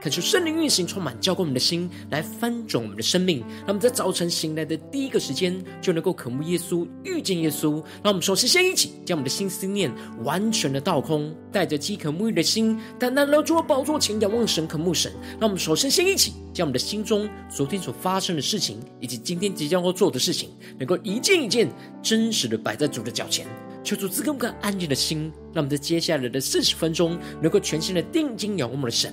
恳求圣灵运行，充满浇灌我们的心，来翻转我们的生命。让我们在早晨醒来的第一个时间，就能够渴慕耶稣，遇见耶稣。让我们首先先一起将我们的心思念完全的倒空，带着饥渴沐浴的心，单单来到宝座前仰望神，渴慕神。让我们首先先一起将我们的心中昨天所发生的事情，以及今天即将要做的事情，能够一件一件真实的摆在主的脚前，求主赐给我们安静的心，让我们在接下来的四十分钟，能够全心的定睛仰望我们的神。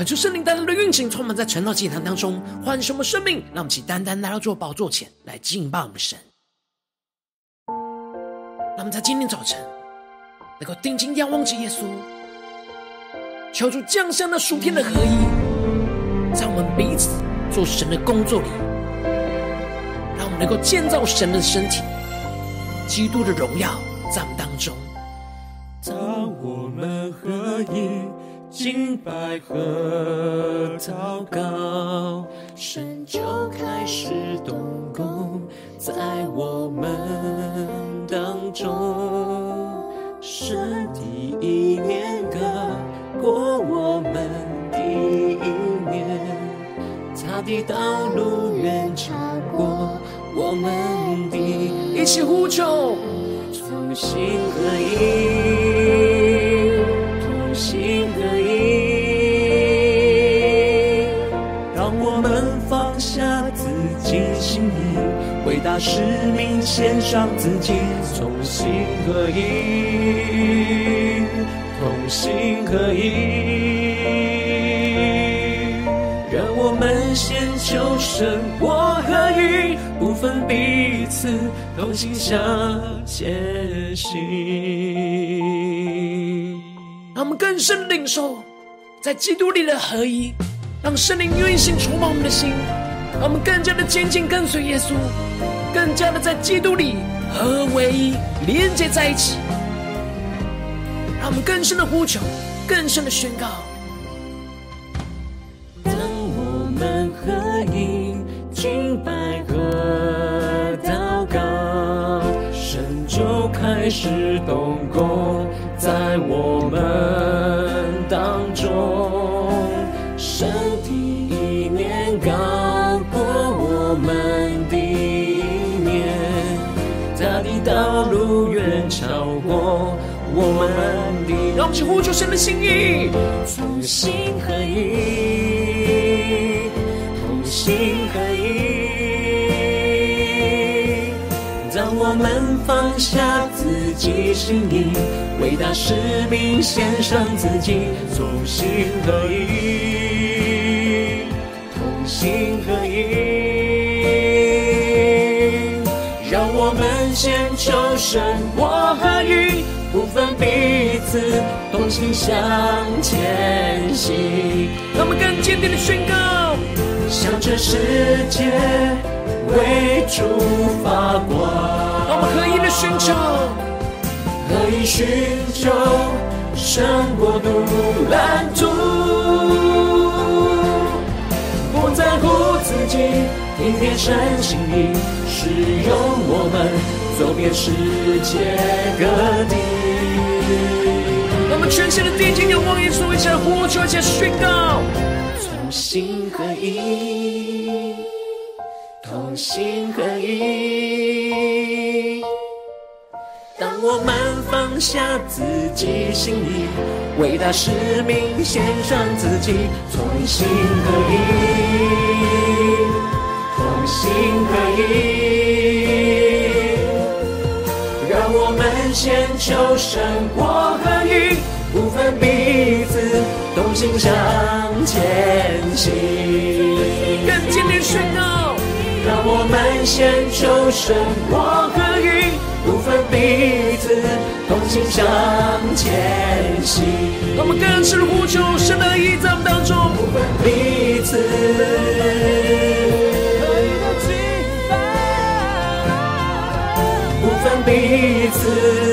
恳求圣灵单单的运行，充满在晨祷祭坛当中，唤醒我们生命，让我们起单单来到主宝座前来敬拜我们神。让我们在今天早晨能够定睛仰望着耶稣，求主降下那属天的合一，在我们彼此做神的工作里，让我们能够建造神的身体，基督的荣耀在我们当中。当我们合一。敬拜和祷告，神就开始动工在我们当中。神第一年高过我们第一年，他的道路远超过我们的。一起呼求，同心合一，使命献上自己，同心合一，同心合一。让我们先求神我合一，不分彼此，同心向前行。让我们更深领受在基督里的合一，让圣灵运行充满我们的心。让我们更加的紧紧跟随耶稣，更加的在基督里合为一，连接在一起。让我们更深的呼求，更深的宣告。当我们合一，敬拜和祷告，神就开始动工在我们们的。让我们去呼求神的心意，同心合一，同心合一。当我们放下自己心意，为大使命献上自己，同心合一，同心合一。让我们先求神我合一，不分彼此，同心向前行。让我们更坚定的宣告，向这世界为主发光。让我们合一的宣告，可以寻求神国度蓝图，不在乎自己，听天神心意，使用我们走遍世界各地。我们全新的定睛仰望耶稣，一起来呼求，一起来宣告，同心合一，同心合一。当我们放下自己心意，为大使命献上自己，同心合一，同心合一。让我们先求神国合一，分彼此，同心向前行。更坚定宣告，让我们先求神国合一。不分彼此，同心向前行。我们更深的呼求，神的意在我们当中。不分彼此，不分彼此，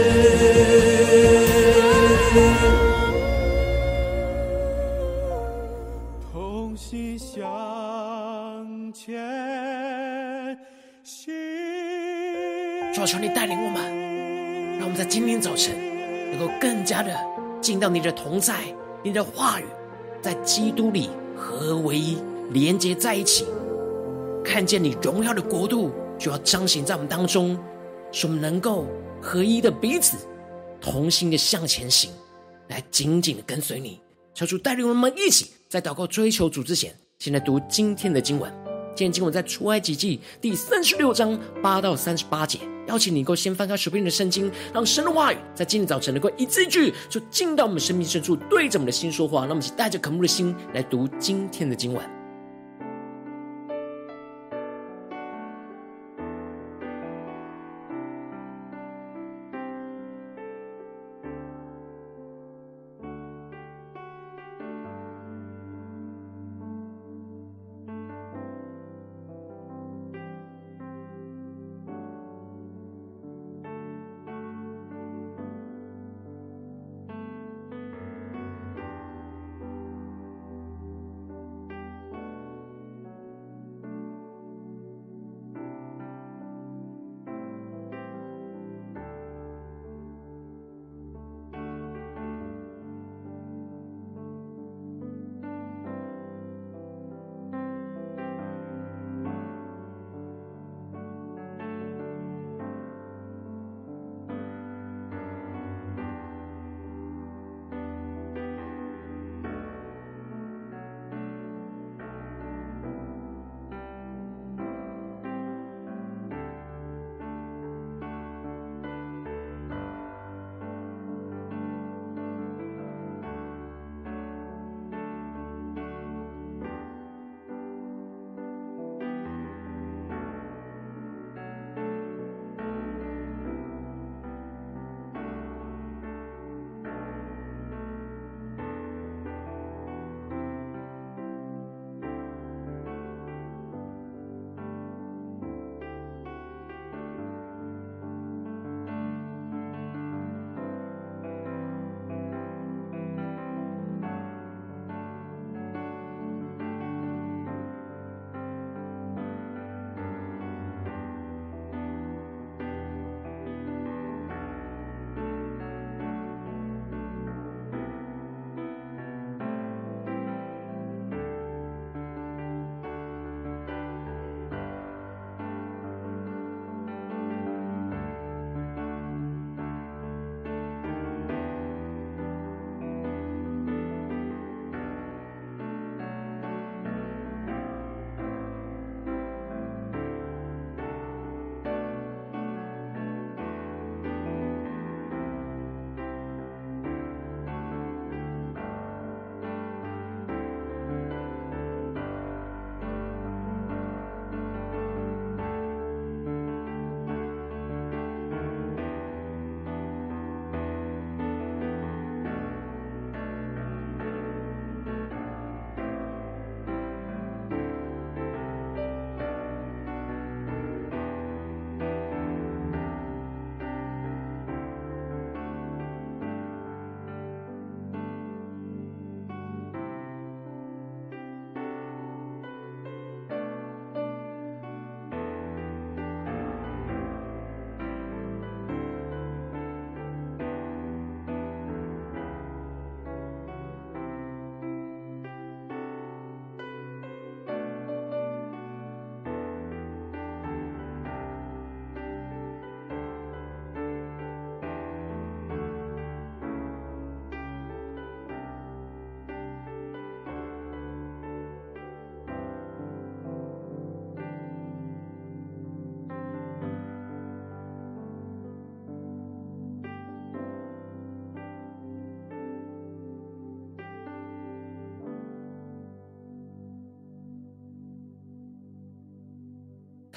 求你带领我们，让我们在今天早晨能够更加的进到你的同在，你的话语在基督里合而为一，连接在一起，看见你荣耀的国度就要彰显在我们当中，使我们能够合一的彼此同心的向前行，来紧紧的跟随你。求主带领我们一起在祷告追求主之前，先来读今天的经文。今天今晚在出埃及记第三十六章八到三十八节。邀请你能够先翻开手边的圣经，让神的话语在今天早晨能够一字一句，就进到我们生命深处，对着我们的心说话。让我们带着渴慕的心来读今天的今晚。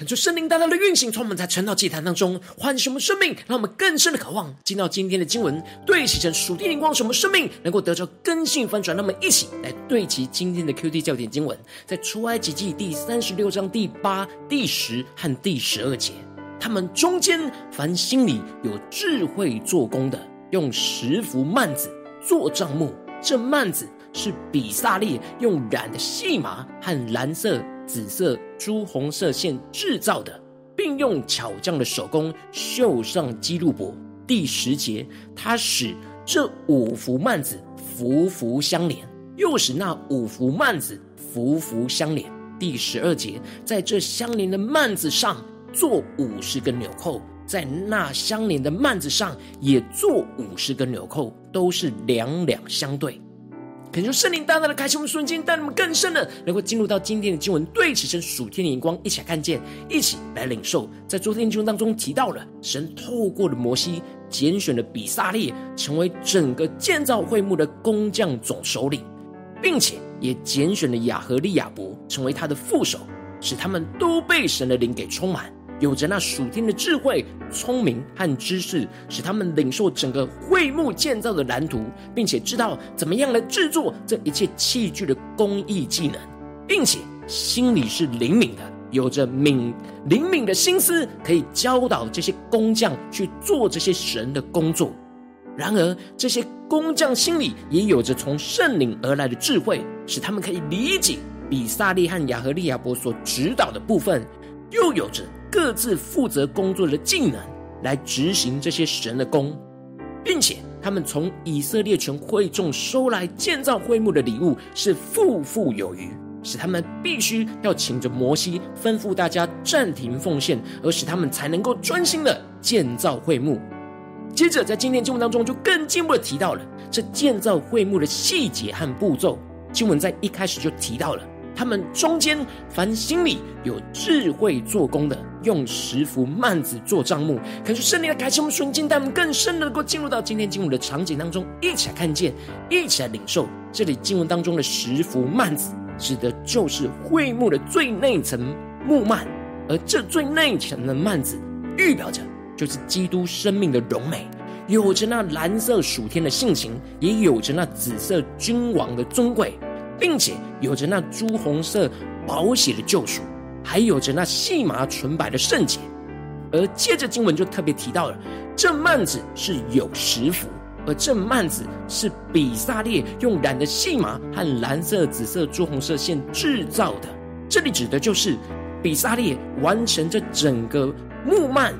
恳求圣灵大大的运行，从我们在晨祷祭坛当中唤醒我们生命，让我们更深的渴望进到今天的经文，对齐成属地灵光，什么生命能够得着更新翻转。让我们一起来对齐今天的 QT 焦点经文，在出埃及记第三十六章第八、第十和第十二节。他们中间凡心里有智慧做工的，用十幅幔子做帐幕，这幔子是比撒列用染的细麻和蓝色。紫色、朱红色线制造的，并用巧匠的手工绣上基路伯。第十节，他使这五幅幔子幅幅相连，又使那五幅幔子幅幅相连。第十二节，在这相连的幔子上做五十根纽扣，在那相连的幔子上也做五十根纽扣，都是两两相对。恳求圣灵大大的开启我们瞬间，带你们更深的能够进入到今天的经文，对齐成属天的眼光，一起来看见，一起来领受。在昨天的经文当中提到了，神透过了摩西拣选了比撒列，成为整个建造会幕的工匠总首领，并且也拣选了亚何利亚伯成为他的副手，使他们都被神的灵给充满。有着那属天的智慧、聪明和知识，使他们领受整个会幕建造的蓝图，并且知道怎么样来制作这一切器具的工艺技能，并且心里是灵敏的，有着敏灵敏的心思，可以教导这些工匠去做这些神的工作。然而，这些工匠心里也有着从圣灵而来的智慧，使他们可以理解比撒利和亚和利亚伯所指导的部分，又有着。各自负责工作的技能来执行这些神的工，并且他们从以色列全会众收来建造会幕的礼物是富富有余，使他们必须要请着摩西吩咐大家暂停奉献，而使他们才能够专心的建造会幕。接着在今天经文当中就更进一步的提到了这建造会幕的细节和步骤，经文在一开始就提到了。他们中间凡心里有智慧做工的，用十幅幔子做帐幕。恳求圣灵的开启我们瞬间，带我们更深的能够进入到今天经文的场景当中，一起来看见，一起来领受。这里经文当中的十幅幔子，指的就是会幕的最内层木幔，而这最内层的幔子，预表着就是基督生命的荣美，有着那蓝色属天的性情，也有着那紫色君王的尊贵。并且有着那朱红色宝血的救赎，还有着那细麻纯白的圣洁。而接着经文就特别提到了，这幔子是有十幅，而这幔子是比撒列用染的细麻和蓝色、紫色、朱红色线制造的。这里指的就是比撒列完成这整个木幔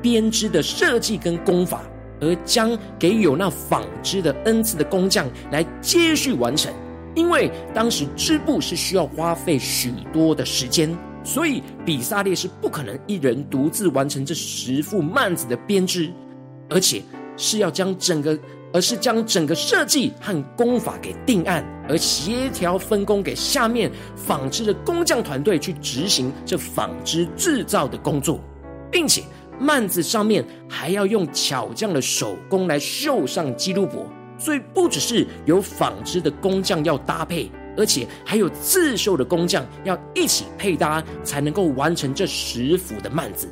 编织的设计跟工法，而将给有那纺织的恩赐的工匠来接续完成。因为当时织布是需要花费许多的时间，所以比撒列是不可能一人独自完成这十幅幔子的编织，而且是要将整个，而是将整个设计和工法给定案，而协调分工给下面纺织的工匠团队去执行这纺织制造的工作，并且幔子上面还要用巧匠的手工来绣上基路伯。所以不只是有纺织的工匠要搭配，而且还有刺绣的工匠要一起配搭，才能够完成这十幅的幔子。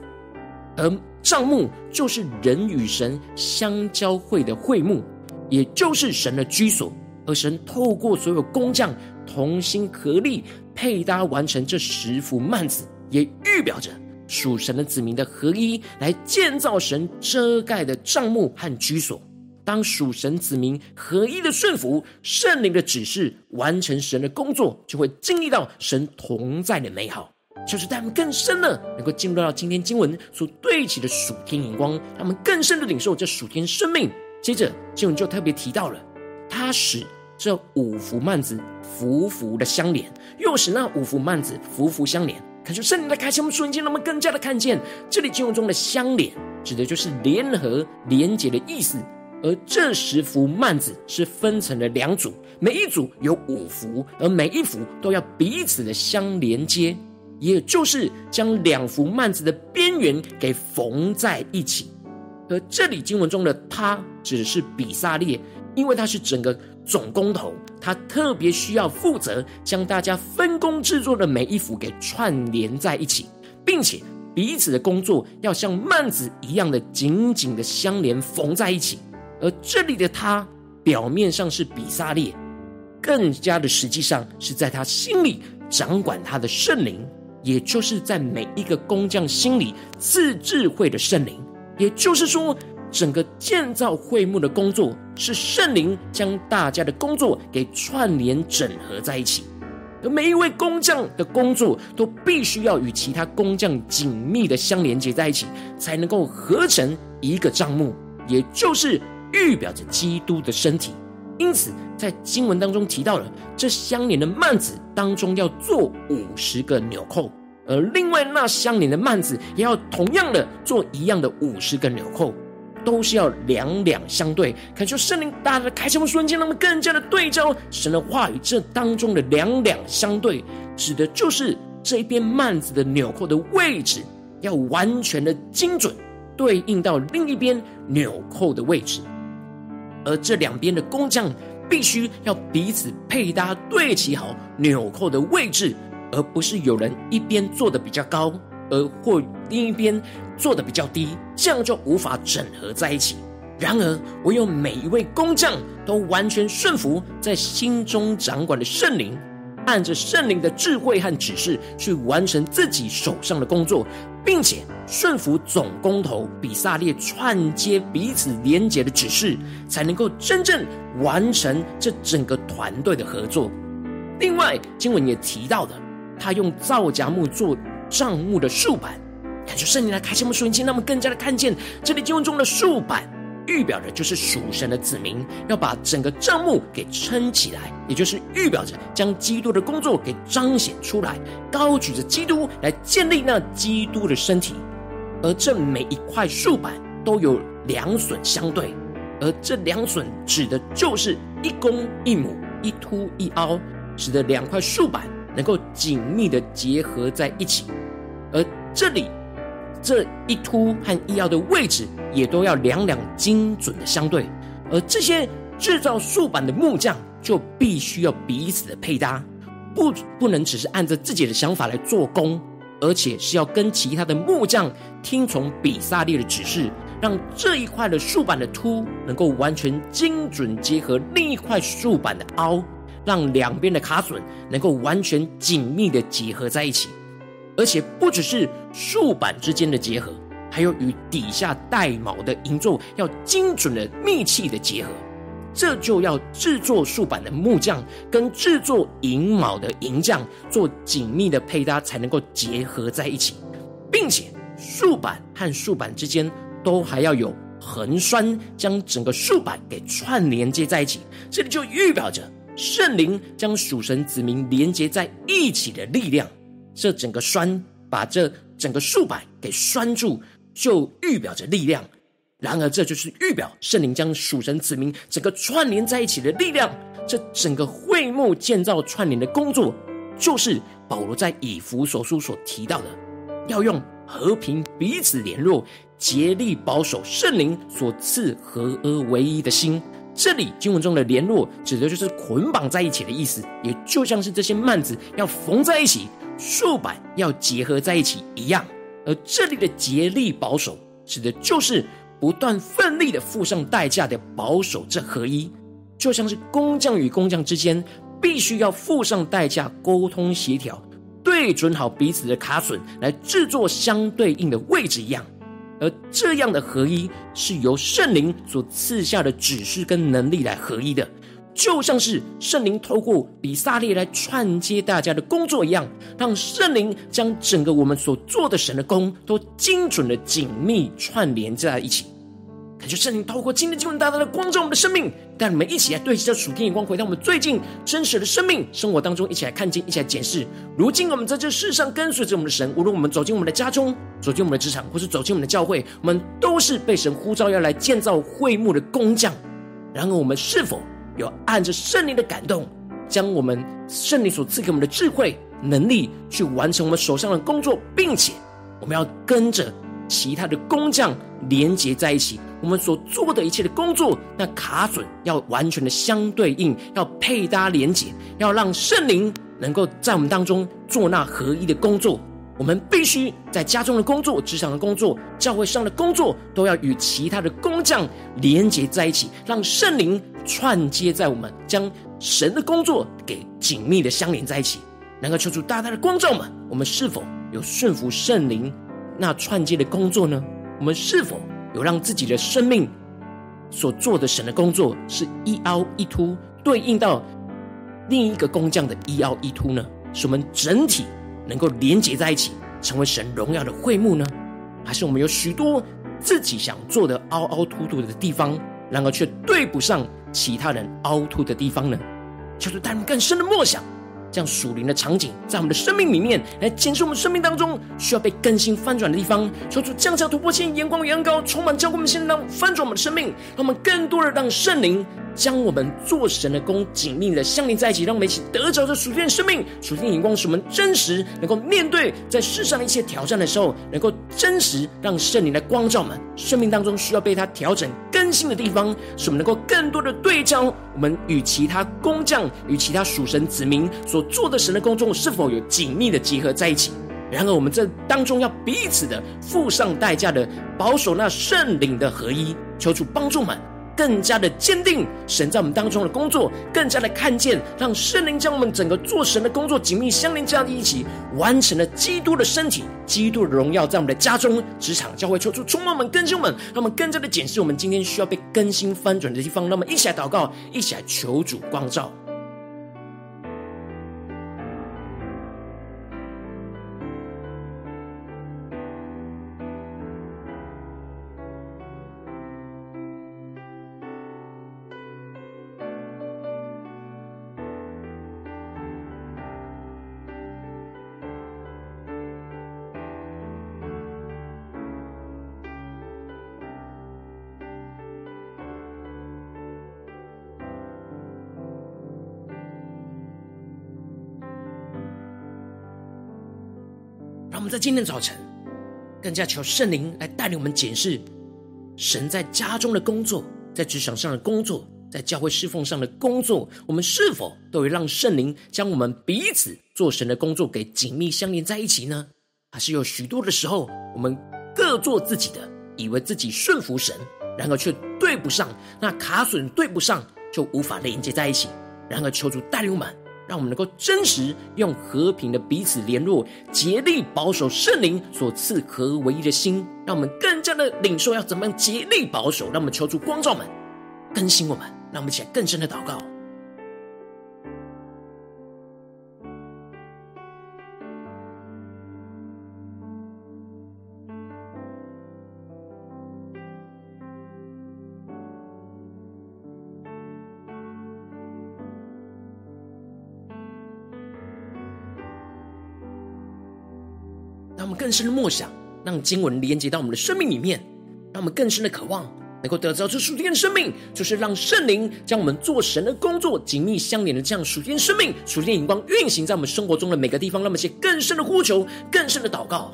而帐幕就是人与神相交汇的会幕，也就是神的居所。而神透过所有工匠同心合力配搭完成这十幅幔子，也预表着属神的子民的合一，来建造神遮盖的帐幕和居所。当属神子民合一的顺服圣灵的指示，完成神的工作，就会经历到神同在的美好。就是带我们更深的，能够进入到今天经文所对齐的属天眼光，让我们更深的领受这属天生命。接着经文就特别提到了，他使这五幅幔子幅幅的相连，又使那五幅幔子幅幅相连。可是圣灵的开启，我们瞬间，让我们更加的看见这里经文中的相连，指的就是联合、连结的意思。而这十幅幔子是分成了两组，每一组有五幅，而每一幅都要彼此的相连接，也就是将两幅幔子的边缘给缝在一起。而这里经文中的他指的是比撒列，因为他是整个总工头，他特别需要负责将大家分工制作的每一幅给串联在一起，并且彼此的工作要像幔子一样的紧紧的相连缝在一起。而这里的他，表面上是比撒列，更加的实际上是在他心里掌管他的圣灵，也就是在每一个工匠心里赐智慧的圣灵。也就是说，整个建造会幕的工作是圣灵将大家的工作给串联整合在一起，而每一位工匠的工作都必须要与其他工匠紧密的相连接在一起，才能够合成一个帐目，也就是。预表着基督的身体，因此在经文当中提到了这相连的幔子当中要做五十个纽扣，而另外那相连的幔子也要同样的做一样的五十个纽扣，都是要两两相对。恳求圣灵大大的开启我们瞬间，让我们更加的对照神的话语。这当中的两两相对，指的就是这一边幔子的纽扣的位置要完全的精准对应到另一边纽扣的位置。而这两边的工匠必须要彼此配搭，对齐好纽扣的位置，而不是有人一边做的比较高，而或另一边做的比较低，这样就无法整合在一起。然而，唯有每一位工匠都完全顺服在心中掌管的圣灵，按着圣灵的智慧和指示去完成自己手上的工作。并且顺服总工头比萨列串接彼此连结的指示，才能够真正完成这整个团队的合作。另外，经文也提到的，他用皂荚木做帐目的竖板，感觉圣灵来开启我们属灵心，让我们更加的看见这里经文中的竖板。预表的就是属神的子民要把整个帐幕给撑起来，也就是预表着将基督的工作给彰显出来，高举着基督来建立那基督的身体。而这每一块竖板都有两榫相对，而这两榫指的就是一公一母，一凸一凹，使得两块竖板能够紧密的结合在一起。而这里。这一凸和一凹的位置也都要两两精准的相对，而这些制造竖板的木匠就必须要彼此的配搭，不不能只是按照自己的想法来做工，而且是要跟其他的木匠听从比萨列的指示，让这一块的竖板的凸能够完全精准结合另一块竖板的凹，让两边的卡榫能够完全紧密的结合在一起。而且不只是竖板之间的结合，还有与底下带卯的银座要精准的密切的结合。这就要制作竖板的木匠跟制作银卯的银匠做紧密的配搭，才能够结合在一起，并且竖板和竖板之间都还要有横栓，将整个竖板给串连接在一起。这里就预表着圣灵将属神子民连接在一起的力量。这整个栓把这整个竖板给拴住，就预表着力量。然而，这就是预表圣灵将属神子民整个串联在一起的力量。这整个会幕建造串联的工作，就是保罗在以弗所书所提到的，要用和平彼此联络，竭力保守圣灵所赐合而为一的心。这里经文中的联络，指的就是捆绑在一起的意思，也就像是这些幔子要缝在一起。竖板要结合在一起一样，而这里的竭力保守，指的就是不断奋力的付上代价的保守这合一，就像是工匠与工匠之间必须要付上代价沟通协调，对准好彼此的卡榫来制作相对应的位置一样，而这样的合一是由圣灵所赐下的指示跟能力来合一的。就像是圣灵透过比撒列来串接大家的工作一样，让圣灵将整个我们所做的神的工都精准的紧密串联在一起。感谢圣灵透过今天经文大大的光照我们的生命，带我们一起来对齐这属天眼光，回到我们最近真实的生命生活当中，一起来看见，一起来检视。如今我们在这世上跟随着我们的神，无论我们走进我们的家中，走进我们的职场，或是走进我们的教会，我们都是被神呼召要来建造会幕的工匠。然而，我们是否有按着圣灵的感动，将我们圣灵所赐给我们的智慧能力，去完成我们手上的工作，并且我们要跟着其他的工匠连接在一起。我们所做的一切的工作，那卡榫要完全的相对应，要配搭连接，要让圣灵能够在我们当中做那合一的工作。我们必须在家中的工作、职场的工作、教会上的工作，都要与其他的工匠连接在一起，让圣灵串接在我们，将神的工作给紧密的相连在一起。能够求主大大的光照们，我们是否有顺服圣灵那串接的工作呢？我们是否有让自己的生命所做的神的工作是一凹一凸，对应到另一个工匠的一凹一凸呢？使我们整体。能够连结在一起，成为神荣耀的会幕呢？还是我们有许多自己想做的凹凹凸凸的地方，然而却对不上其他人凹凸的地方呢？求主带我们更深的默想，将属灵的场景在我们的生命里面来检视我们生命当中需要被更新翻转的地方。求主降下突破性眼光与恩膏，充满教灌我们的心，让翻转我们的生命，让我们更多的让圣灵。将我们做神的工紧密的相连在一起，让我们一起得着这属天的生命、属天的眼光，使我们真实能够面对在世上的一切挑战的时候，能够真实让圣灵来光照我们生命当中需要被他调整更新的地方，使我们能够更多的对焦我们与其他工匠、与其他属神子民所做的神的工作是否有紧密的结合在一起。然而，我们这当中要彼此的付上代价的保守那圣灵的合一，求主帮助们。更加的坚定神在我们当中的工作，更加的看见，让圣灵将我们整个做神的工作紧密相连，这样的一起完成了基督的身体、基督的荣耀，在我们的家中、职场、教会，抽出充满我们、更新我们，让我们更加的检视我们今天需要被更新翻转的地方。那么一起来祷告，一起来求主光照。我们在今天早晨，更加求圣灵来带领我们检视神在家中的工作，在职场上的工作，在教会侍奉上的工作，我们是否都会让圣灵将我们彼此做神的工作给紧密相连在一起呢？还是有许多的时候，我们各做自己的，以为自己顺服神，然而却对不上，那卡榫对不上，就无法连接在一起。然而求主带领我们。让我们能够真实用和平的彼此联络，竭力保守圣灵所赐合唯一的心。让我们更加的领受要怎么样竭力保守。让我们求助光照们，更新我们。让我们一起来更深的祷告。更深的默想，让经文连接到我们的生命里面，让我们更深的渴望，能够得到这属天的生命，就是让圣灵将我们做神的工作紧密相连的这样属天生命、属天荧光运行在我们生活中的每个地方，让我们写更深的呼求、更深的祷告。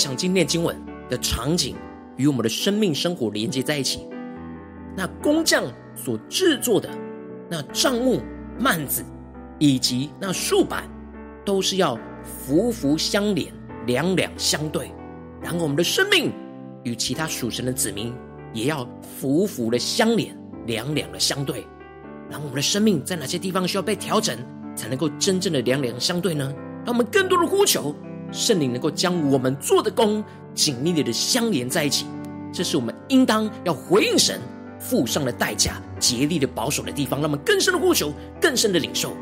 想今天经文的场景，与我们的生命生活连接在一起。那工匠所制作的那帐幕、幔子，以及那竖板，都是要幅幅相连、两两相对。然后我们的生命与其他属神的子民，也要幅幅的相连、两两的相对。然后我们的生命在哪些地方需要被调整，才能够真正的两两相对呢？让我们更多的呼求。圣灵能够将我们做的功紧密的相连在一起，这是我们应当要回应神付上的代价、竭力的保守的地方。那么更深的呼求，更深的领受。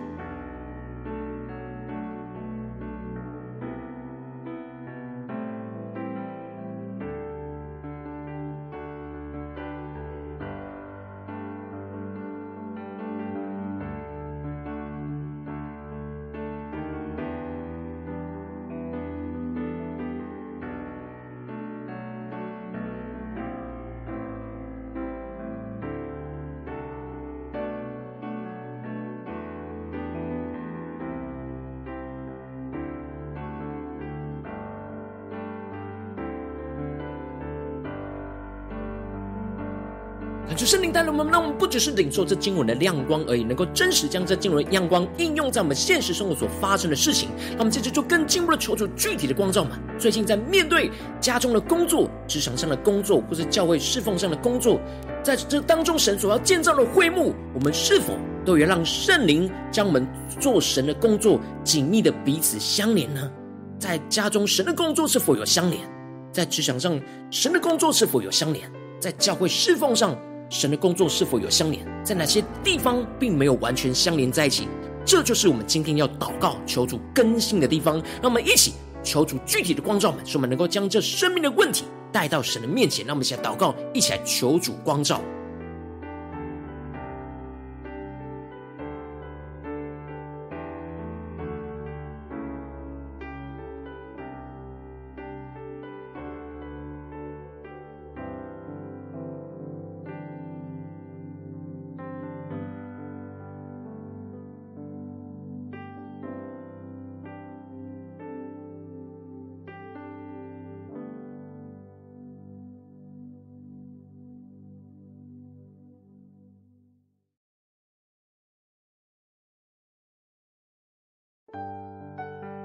主圣灵带领我们，让我们不只是领受这经文的亮光而已，能够真实将这经文的亮光应用在我们现实生活所发生的事情。那我们接着就更进一步的求主具体的光照们。最近在面对家中的工作、职场上的工作，或是教会侍奉上的工作，在这当中神所要建造的会幕，我们是否都要让圣灵将我们做神的工作紧密的彼此相连呢？在家中，神的工作是否有相连？在职场上，神的工作是否有相连？在教会侍奉上，神的工作是否有相连？在哪些地方并没有完全相连在一起？这就是我们今天要祷告、求主更新的地方。让我们一起求主具体的光照们，使我们能够将这生命的问题带到神的面前。让我们一起来祷告，一起来求主光照。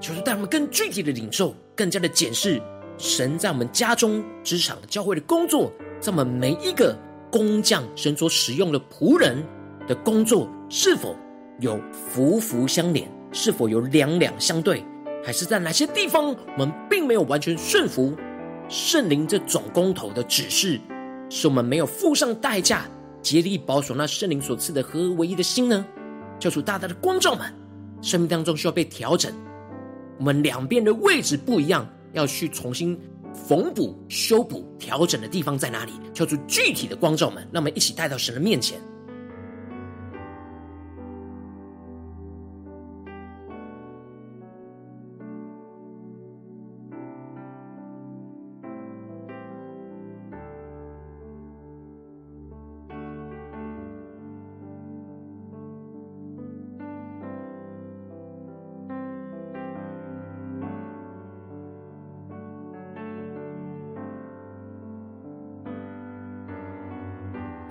求主带我们更具体的领受，更加的检视神在我们家中、职场、教会的工作，在我们每一个工匠神所使用的仆人的工作，是否有福福相连，是否有两两相对，还是在哪些地方我们并没有完全顺服圣灵这总工头的指示，是我们没有付上代价，竭力保守那圣灵所赐的合而为一的心呢？求主大大的光照们，生命当中需要被调整。我们两边的位置不一样，要去重新缝补、修补、调整的地方在哪里？求出具体的光照门，让我们一起带到神的面前。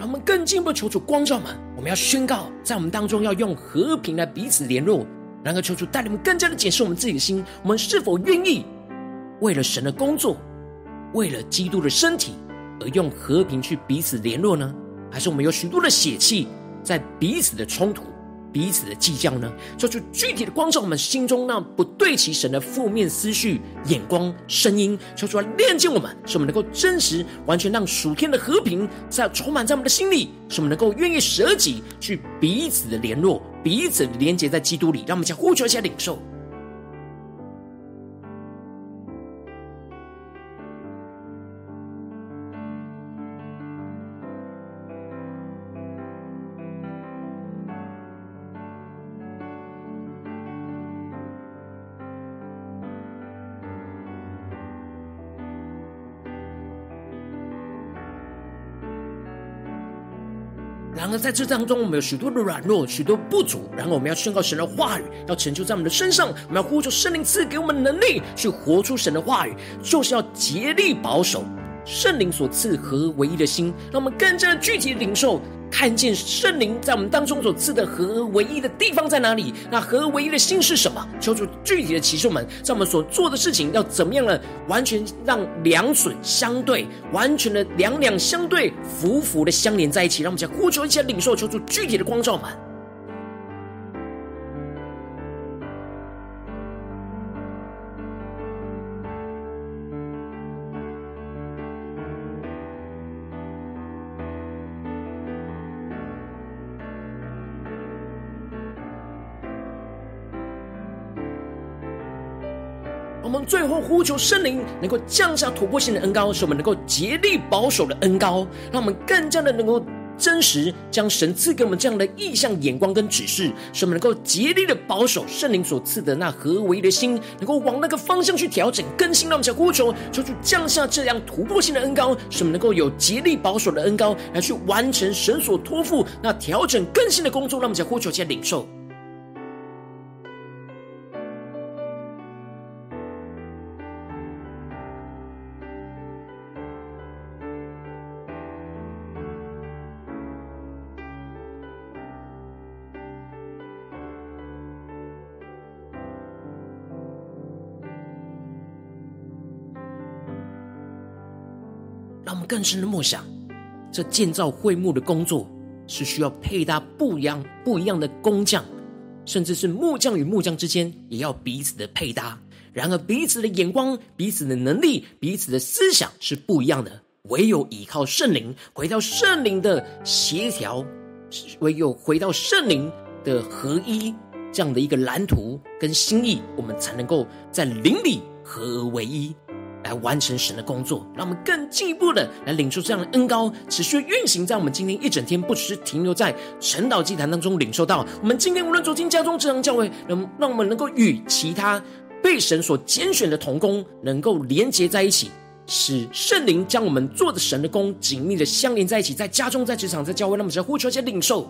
我们更进一步求主光照们，我们要宣告，在我们当中要用和平来彼此联络。然后求主带你们更加的解释我们自己的心，我们是否愿意为了神的工作，为了基督的身体而用和平去彼此联络呢？还是我们有许多的血气在彼此的冲突？彼此的计较呢？做出具体的光照我们心中那不对齐神的负面思绪、眼光、声音，说出来链接我们，使我们能够真实、完全让属天的和平在充满在我们的心里，使我们能够愿意舍己去彼此的联络、彼此连接在基督里，让我们将呼求一下领受。在这当中，我们有许多的软弱，许多不足。然后，我们要宣告神的话语，要成就在我们的身上。我们要呼求圣灵赐给我们能力，去活出神的话语，就是要竭力保守圣灵所赐和唯一的心。让我们更加的具体领受。看见圣灵在我们当中所赐的合而唯一的地方在哪里？那合而唯一的心是什么？求主具体的启示们，在我们所做的事情要怎么样呢？完全让两损相对，完全的两两相对，福福的相连在一起。让我们想呼求一下领受，求主具体的光照们。最后呼求圣灵能够降下突破性的恩膏，使我们能够竭力保守的恩膏，让我们更加的能够真实将神赐给我们这样的意象、眼光跟指示，使我们能够竭力的保守圣灵所赐的那合为的心，能够往那个方向去调整更新。让我们再呼求，求主降下这样突破性的恩膏，使我们能够有竭力保守的恩膏来去完成神所托付那调整更新的工作。让我们再呼求，再领受。让我们更深的默想，这建造会幕的工作是需要配搭不一样、不一样的工匠，甚至是木匠与木匠之间也要彼此的配搭。然而，彼此的眼光、彼此的能力、彼此的思想是不一样的。唯有依靠圣灵，回到圣灵的协调，唯有回到圣灵的合一这样的一个蓝图跟心意，我们才能够在灵里合而为一。来完成神的工作，让我们更进一步的来领受这样的恩膏，持续运行在我们今天一整天，不只是停留在晨祷祭坛当中领受到。我们今天无论走进家中、职场、教会，能让我们能够与其他被神所拣选的同工能够连结在一起，使圣灵将我们做的神的工紧密的相连在一起，在家中、在职场、在教会，那么只要呼求一些领受。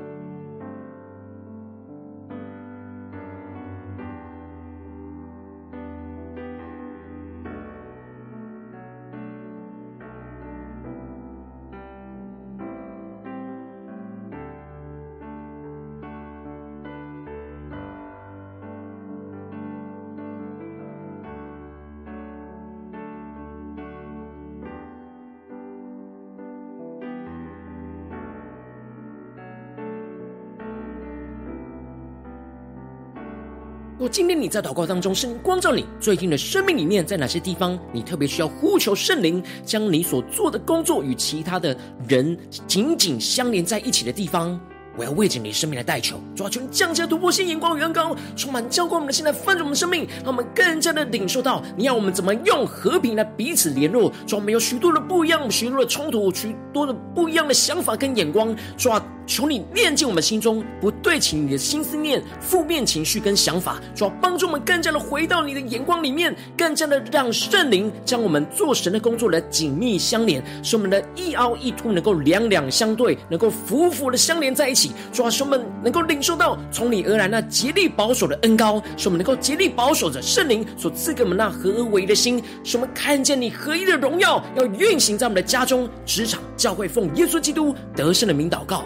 今天你在祷告当中，圣灵光照你最近的生命里面，在哪些地方你特别需要呼求圣灵，将你所做的工作与其他的人紧紧相连在一起的地方？我要为着你生命来代求，主啊，求你降下突破性眼光与恩膏，充满浇灌我们的心，来翻转我们的生命，让我们更加的领受到你要我们怎么用和平来彼此联络。主啊，我们有许多的不一样，许多的冲突，许多的不一样的想法跟眼光。主啊，求你炼净我们心中不对齐你的心思念、负面情绪跟想法。主啊，帮助我们更加的回到你的眼光里面，更加的让圣灵将我们做神的工作来紧密相连，使我们的一凹一凸能够两两相对，能够符符的相连在一起。主啊，使我们能够领受到从你而来那竭力保守的恩膏，使我们能够竭力保守着圣灵所赐给我们那合而为一的心，使我们看见你合一的荣耀要运行在我们的家中、职场、教会，奉耶稣基督得胜的名祷告，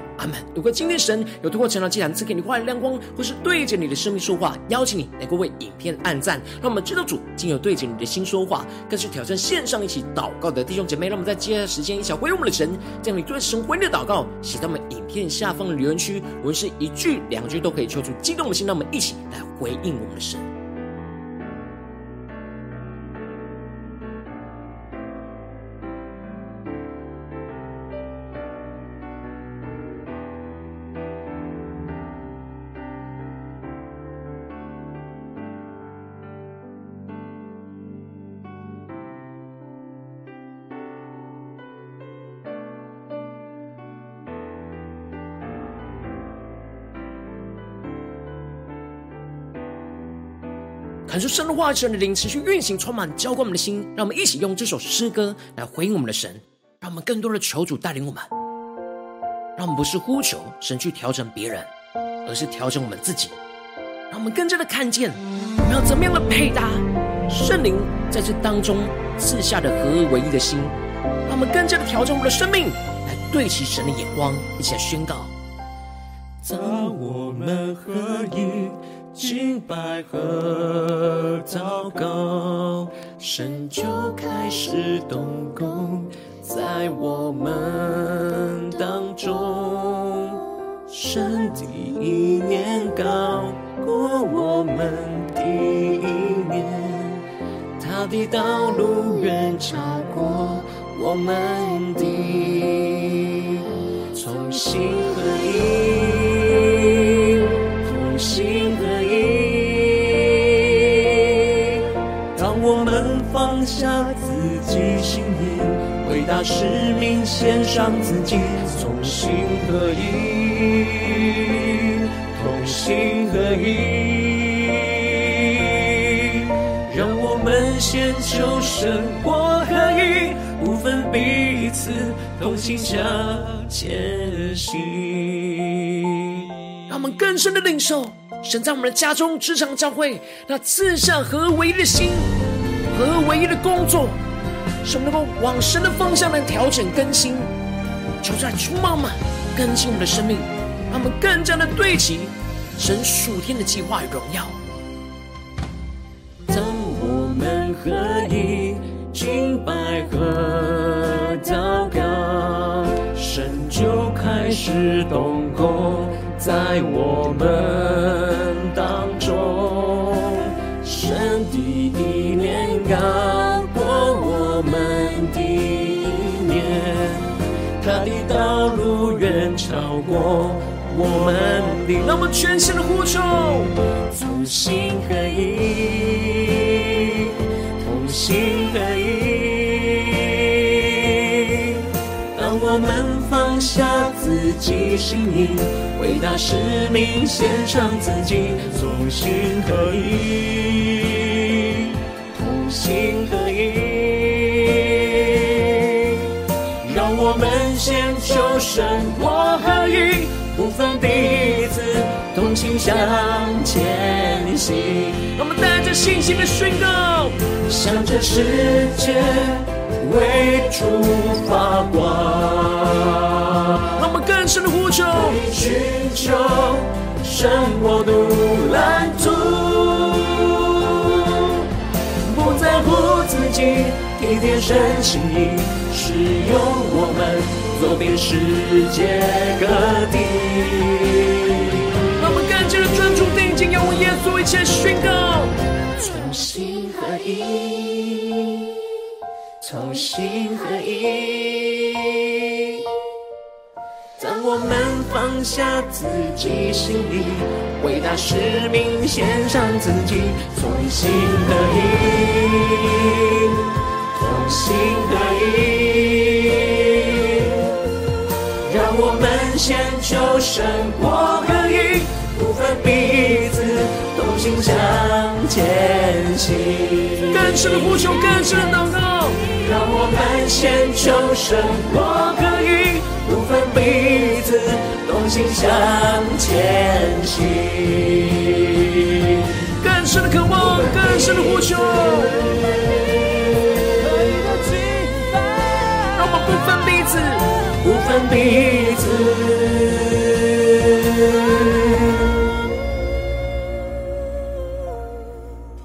如果今天神有透过晨祷祭坛赐给你话语亮光，或是对着你的生命说话，邀请你能够为影片按赞，让我们知道主今有对着你的心说话，更是挑战线上一起祷告的弟兄姐妹，让我们在接下来时间一起回应我们的神，将你对神回的祷告写在我们影片下方的留言区。无论是一句两句都可以抽出激动的心，让我们一起来回应我们的神。传出神的话，神的灵持续运行，充满浇灌我们的心。让我们一起用这首诗歌来回应我们的神，让我们更多的求主带领我们。让我们不是呼求神去调整别人，而是调整我们自己。让我们更加的看见我们要怎么样的配搭圣灵在这当中赐下的合而为一的心。让我们更加的调整我们的生命，来对齐神的眼光，一起来宣告。当我们合一。敬拜和祷告，神就开始动工在我们当中。神的意念高过我们的意念，他的道路远超过我们的，从心大使命献上自己，同心合一，同心合一，让我们先求神国和分彼此同心向前行。让我们更深的领受神在我们的家中、职场、教会那赐下合而为一的心、合而为一的工作，使我们能够往神的方向来调整更新。求主来充满们更新我们的生命，让我们更加的对齐神属天的计划与荣耀。当我们合一敬拜和祷告，神就开始动工在我们过我们的。让我们全心的呼求，同心合一，同心合一。当我们放下自己心意，为大使命献上自己，同心合一，同心合一。我们先求神我合一，不分彼此，同心向前行。我们带着信心的宣告，向这世界为主发光。让我们更深的呼求，寻求神国度蓝图，不在乎自己，体贴神心意，使用我们走遍世界各地。让我们更加的专注定睛，仰望耶稣，一切宣告，同心合一，同心合一。当我们放下自己心意，为大使命献上自己，同心合一，同心合一。让我们先求神国合一，不分彼此，同心向前行。更深的呼求，更深的祷告。让我们先求神国合一，不分彼此，同心向前行。更深的渴望，更深的呼求。不分彼此，不分彼此。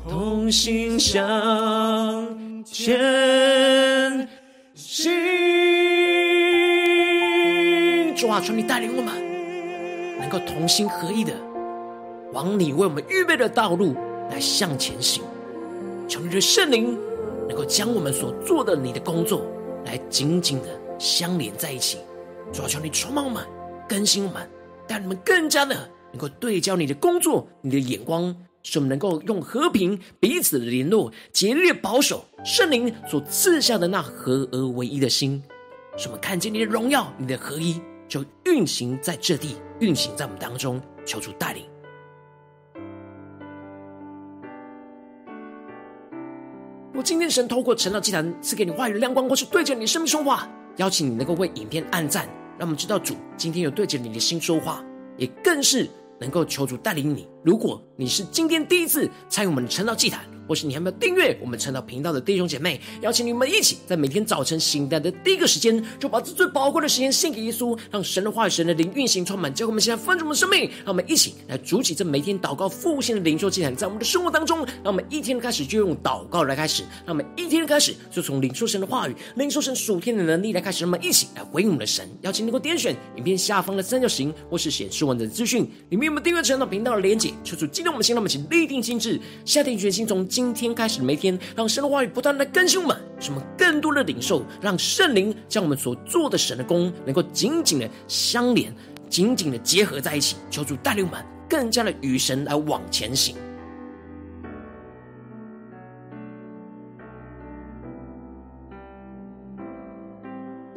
同心向前行。主啊，求你带领我们，能够同心合意的往你为我们预备的道路来向前行。求你的圣灵能够将我们所做的你的工作来紧紧的相连在一起。主要，求你充满我们，更新我们，让你们更加的能够对焦你的工作，你的眼光。使我们能够用和平彼此的联络，竭力保守圣灵所赐下的那合而为一的心。使我们看见你的荣耀，你的合一就运行在这地，运行在我们当中。求主带领。我今天神透过晨祷祭坛赐给你话语的亮光，或是对着你生命说话，邀请你能够为影片按赞，让我们知道主今天有对着你的心说话，也更是能够求主带领你。如果你是今天第一次参与我们的晨祷祭坛，或是你还没有订阅我们晨祷频道的弟兄姐妹，邀请你们一起在每天早晨醒来的第一个时间，就把这最宝贵的时间献给耶稣，让神的话语、神的灵运行充满，教会我们现在丰盛的生命。让我们一起来筑起这每天祷告复兴的灵修祭坛，在我们的生活当中，让我们一天开始就用祷告来开始，让我们一天开始就从领受神的话语、领受神属天的能力来开始。让我们一起来回应我们的神。邀请你给我点选影片下方的三角形，或是显示文字资讯里面有没有订阅晨祷频道的连结，求主激动我们心，让我们一起立定心志，下定决心，从今今天开始的每天，让神的话语不断的更新我们，什么更多的领受，让圣灵将我们所做的神的功能够紧紧的相连，紧紧的结合在一起。求主带领我们更加的与神来往前行。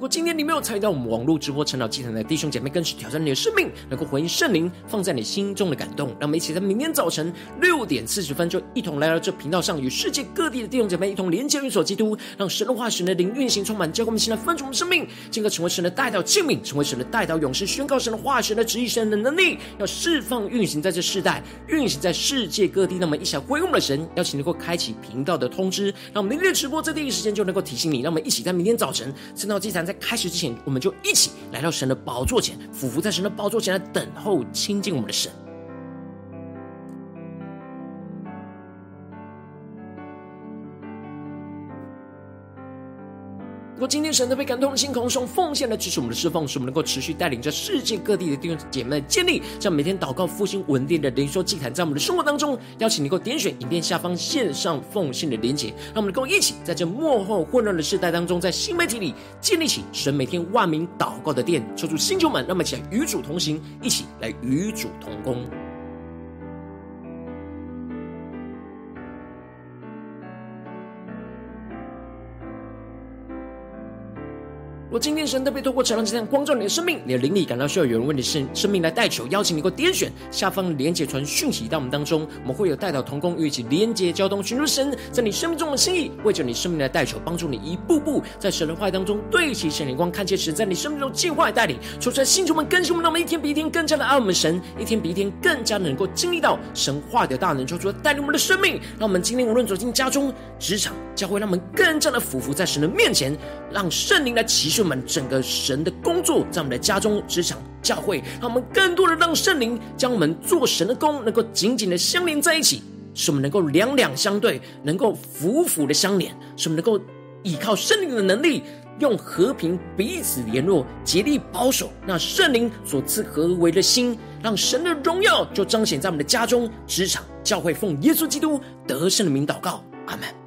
果今天你没有参与到我们网络直播成长祭坛的弟兄姐妹，更是挑战你的生命，能够回应圣灵放在你心中的感动。让我们一起在明天早晨六点四十分，就一同来到这频道上，与世界各地的弟兄姐妹一同连接、运所基督，让神的化、神的灵运行充满，教灌我们现在分盛我们生命，进而成为神的代祷器皿，成为神的代祷勇士，宣告神的化、神的旨意、神的能力，要释放运行在这世代，运行在世界各地。那么一起回应我们的神，邀请能够开启频道的通知，让我们明天的直播在第一时间就能够提醒你。让我们一起在明天早晨圣道祭坛在开始之前，我们就一起来到神的宝座前，俯伏在神的宝座前来等候亲近我们的神。今天神特别感动的心，空中奉献来支持我们的侍奉，使我们能够持续带领着世界各地的弟兄姐妹建立，这样每天祷告复兴稳定的灵修祭坛，在我们的生活当中，邀请你能够点选影片下方线上奉献的连结，让我们能够一起在这幕后混乱的时代当中，在新媒体里建立起神每天万名祷告的殿，抽出星球们，让我们一起来与主同行，一起来与主同工。若今天神特别透过这样这样光照你的生命，你的灵里感到需要有人为你生生命来代求，邀请你过点选下方连结传讯息到我们当中，我们会有代祷同工与一起连结交通，寻求神在你生命中的心意，为着你生命来代求，帮助你一步步在神的话当中对齐神灵光，看见神在你生命中计划带领，求出来星球们更新我们，让我们一天比一天更加的爱我们神，一天比一天更加能够经历到神话的大能，求出带领我们的生命，让我们今天无论走进家中、职场、教会，让我们更加的俯伏在神的面前，让圣灵来启示。我们整个神的工作，在我们的家中、职场、教会，让我们更多的让圣灵将我们做神的工，能够紧紧的相连在一起，使我们能够两两相对，能够俯俯的相连，使我们能够依靠圣灵的能力，用和平彼此联络，竭力保守那圣灵所赐合为的心，让神的荣耀就彰显在我们的家中、职场、教会，奉耶稣基督得胜的名祷告，阿门。